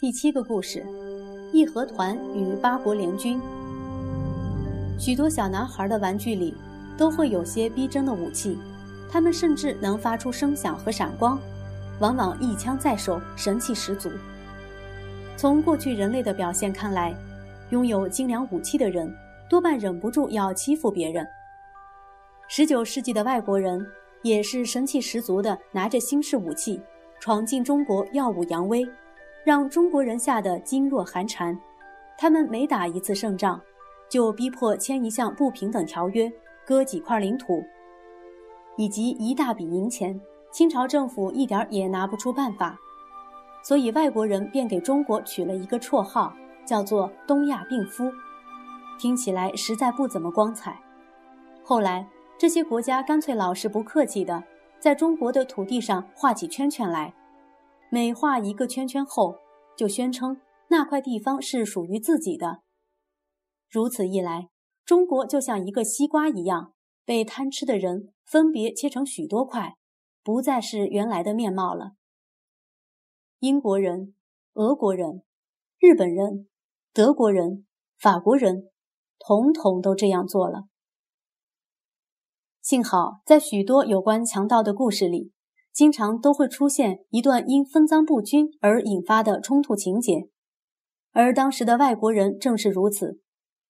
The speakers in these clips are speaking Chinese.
第七个故事：义和团与八国联军。许多小男孩的玩具里都会有些逼真的武器，他们甚至能发出声响和闪光，往往一枪在手，神气十足。从过去人类的表现看来，拥有精良武器的人多半忍不住要欺负别人。十九世纪的外国人也是神气十足的，拿着新式武器闯进中国，耀武扬威。让中国人吓得噤若寒蝉，他们每打一次胜仗，就逼迫签一项不平等条约，割几块领土，以及一大笔银钱。清朝政府一点也拿不出办法，所以外国人便给中国取了一个绰号，叫做“东亚病夫”，听起来实在不怎么光彩。后来，这些国家干脆老实不客气的，在中国的土地上画起圈圈来。每画一个圈圈后，就宣称那块地方是属于自己的。如此一来，中国就像一个西瓜一样，被贪吃的人分别切成许多块，不再是原来的面貌了。英国人、俄国人、日本人、德国人、法国人，统统都这样做了。幸好，在许多有关强盗的故事里。经常都会出现一段因分赃不均而引发的冲突情节，而当时的外国人正是如此，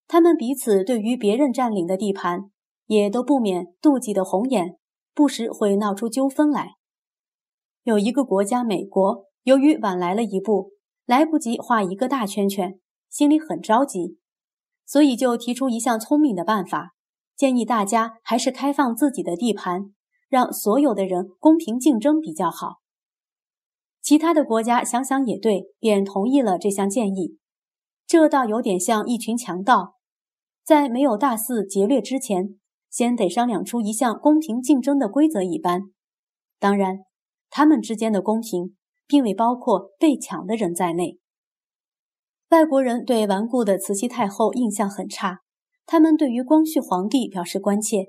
他们彼此对于别人占领的地盘，也都不免妒忌的红眼，不时会闹出纠纷来。有一个国家美国，由于晚来了一步，来不及画一个大圈圈，心里很着急，所以就提出一项聪明的办法，建议大家还是开放自己的地盘。让所有的人公平竞争比较好。其他的国家想想也对，便同意了这项建议。这倒有点像一群强盗，在没有大肆劫掠之前，先得商量出一项公平竞争的规则一般。当然，他们之间的公平并未包括被抢的人在内。外国人对顽固的慈禧太后印象很差，他们对于光绪皇帝表示关切。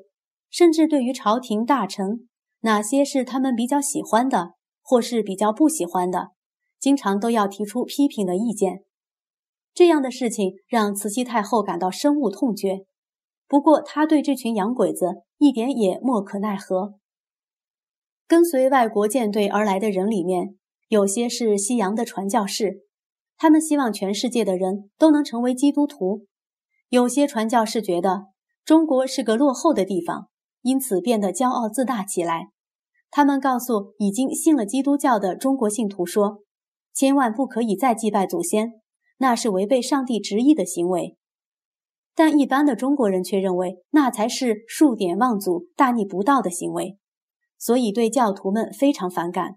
甚至对于朝廷大臣，哪些是他们比较喜欢的，或是比较不喜欢的，经常都要提出批评的意见。这样的事情让慈禧太后感到深恶痛绝。不过，她对这群洋鬼子一点也莫可奈何。跟随外国舰队而来的人里面，有些是西洋的传教士，他们希望全世界的人都能成为基督徒；有些传教士觉得中国是个落后的地方。因此变得骄傲自大起来。他们告诉已经信了基督教的中国信徒说：“千万不可以再祭拜祖先，那是违背上帝旨意的行为。”但一般的中国人却认为那才是数典忘祖、大逆不道的行为，所以对教徒们非常反感。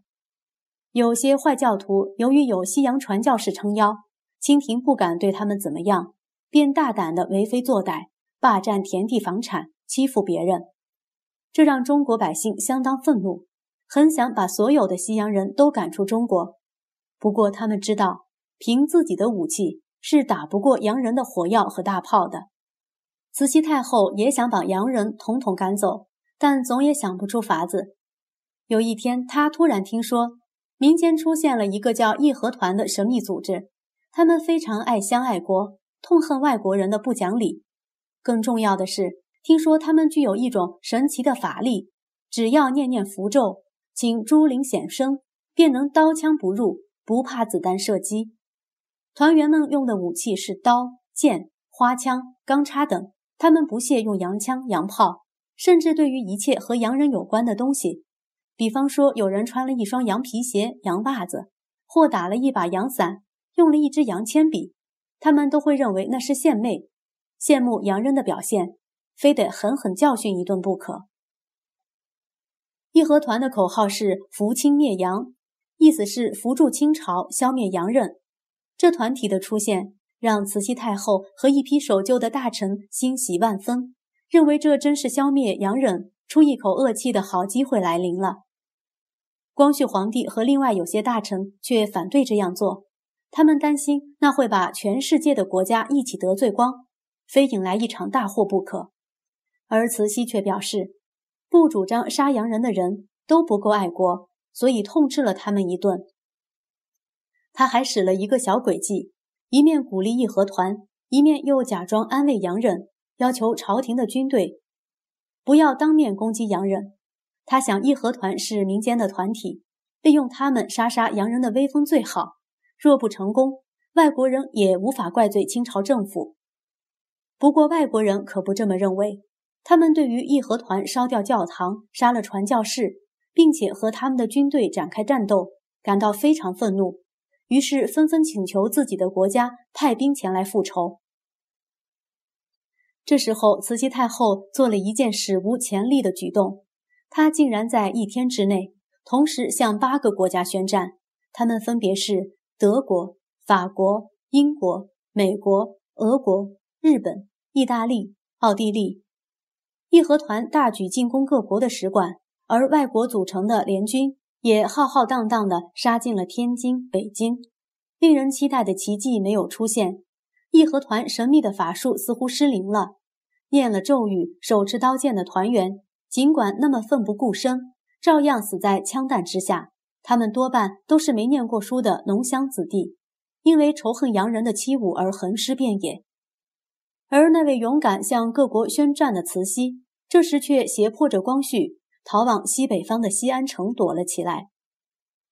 有些坏教徒由于有西洋传教士撑腰，清廷不敢对他们怎么样，便大胆的为非作歹，霸占田地房产，欺负别人。这让中国百姓相当愤怒，很想把所有的西洋人都赶出中国。不过他们知道，凭自己的武器是打不过洋人的火药和大炮的。慈禧太后也想把洋人统统赶走，但总也想不出法子。有一天，她突然听说民间出现了一个叫义和团的神秘组织，他们非常爱乡爱国，痛恨外国人的不讲理。更重要的是。听说他们具有一种神奇的法力，只要念念符咒，请诸灵显身，便能刀枪不入，不怕子弹射击。团员们用的武器是刀、剑、花枪、钢叉等，他们不屑用洋枪、洋炮，甚至对于一切和洋人有关的东西，比方说有人穿了一双羊皮鞋、洋袜子，或打了一把洋伞，用了一支洋铅笔，他们都会认为那是献媚，羡慕洋人的表现。非得狠狠教训一顿不可。义和团的口号是“扶清灭洋”，意思是扶助清朝，消灭洋人。这团体的出现，让慈禧太后和一批守旧的大臣欣喜万分，认为这真是消灭洋人、出一口恶气的好机会来临了。光绪皇帝和另外有些大臣却反对这样做，他们担心那会把全世界的国家一起得罪光，非引来一场大祸不可。而慈禧却表示，不主张杀洋人的人都不够爱国，所以痛斥了他们一顿。他还使了一个小诡计，一面鼓励义和团，一面又假装安慰洋人，要求朝廷的军队不要当面攻击洋人。他想义和团是民间的团体，利用他们杀杀洋人的威风最好。若不成功，外国人也无法怪罪清朝政府。不过外国人可不这么认为，他们对于义和团烧掉教堂、杀了传教士，并且和他们的军队展开战斗，感到非常愤怒，于是纷纷请求自己的国家派兵前来复仇。这时候，慈禧太后做了一件史无前例的举动，她竟然在一天之内同时向八个国家宣战，他们分别是德国、法国、英国、美国、俄国、日本。意大利、奥地利，义和团大举进攻各国的使馆，而外国组成的联军也浩浩荡荡地杀进了天津、北京。令人期待的奇迹没有出现，义和团神秘的法术似乎失灵了。念了咒语、手持刀剑的团员，尽管那么奋不顾身，照样死在枪弹之下。他们多半都是没念过书的农乡子弟，因为仇恨洋人的欺侮而横尸遍野。而那位勇敢向各国宣战的慈禧，这时却胁迫着光绪逃往西北方的西安城躲了起来。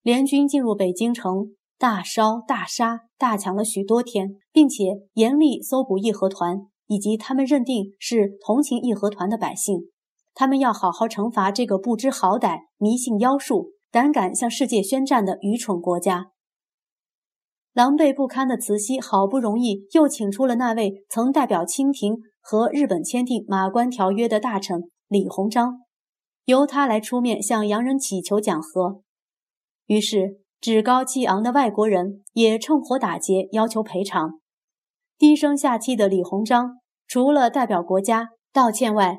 联军进入北京城，大烧大杀大抢了许多天，并且严厉搜捕义和团以及他们认定是同情义和团的百姓。他们要好好惩罚这个不知好歹、迷信妖术、胆敢向世界宣战的愚蠢国家。狼狈不堪的慈禧好不容易又请出了那位曾代表清廷和日本签订《马关条约》的大臣李鸿章，由他来出面向洋人乞求讲和。于是，趾高气昂的外国人也趁火打劫，要求赔偿。低声下气的李鸿章除了代表国家道歉外，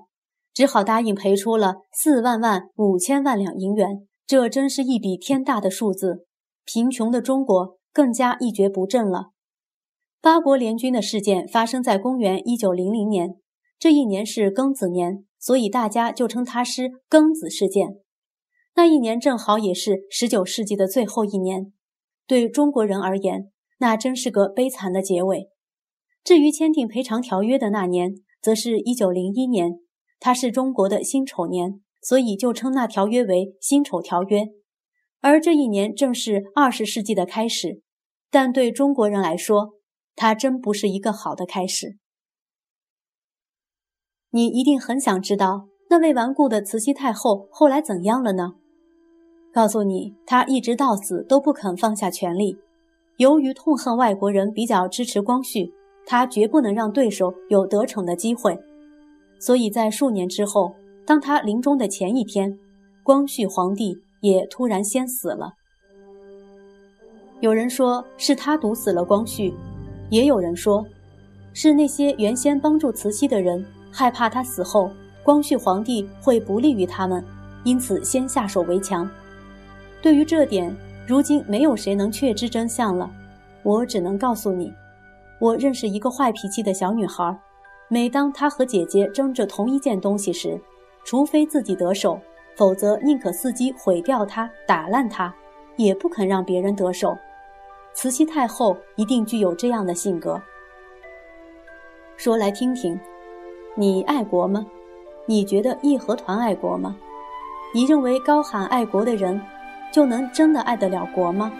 只好答应赔出了四万万五千万两银元。这真是一笔天大的数字！贫穷的中国。更加一蹶不振了。八国联军的事件发生在公元一九零零年，这一年是庚子年，所以大家就称它是庚子事件。那一年正好也是十九世纪的最后一年，对中国人而言，那真是个悲惨的结尾。至于签订赔偿条约的那年，则是一九零一年，它是中国的辛丑年，所以就称那条约为辛丑条约。而这一年正是二十世纪的开始，但对中国人来说，它真不是一个好的开始。你一定很想知道，那位顽固的慈禧太后后来怎样了呢？告诉你，她一直到死都不肯放下权力。由于痛恨外国人比较支持光绪，她绝不能让对手有得逞的机会。所以在数年之后，当她临终的前一天，光绪皇帝。也突然先死了。有人说是他毒死了光绪，也有人说，是那些原先帮助慈禧的人害怕她死后光绪皇帝会不利于他们，因此先下手为强。对于这点，如今没有谁能确知真相了。我只能告诉你，我认识一个坏脾气的小女孩，每当她和姐姐争着同一件东西时，除非自己得手。否则，宁可伺机毁掉它、打烂它，也不肯让别人得手。慈禧太后一定具有这样的性格。说来听听，你爱国吗？你觉得义和团爱国吗？你认为高喊爱国的人，就能真的爱得了国吗？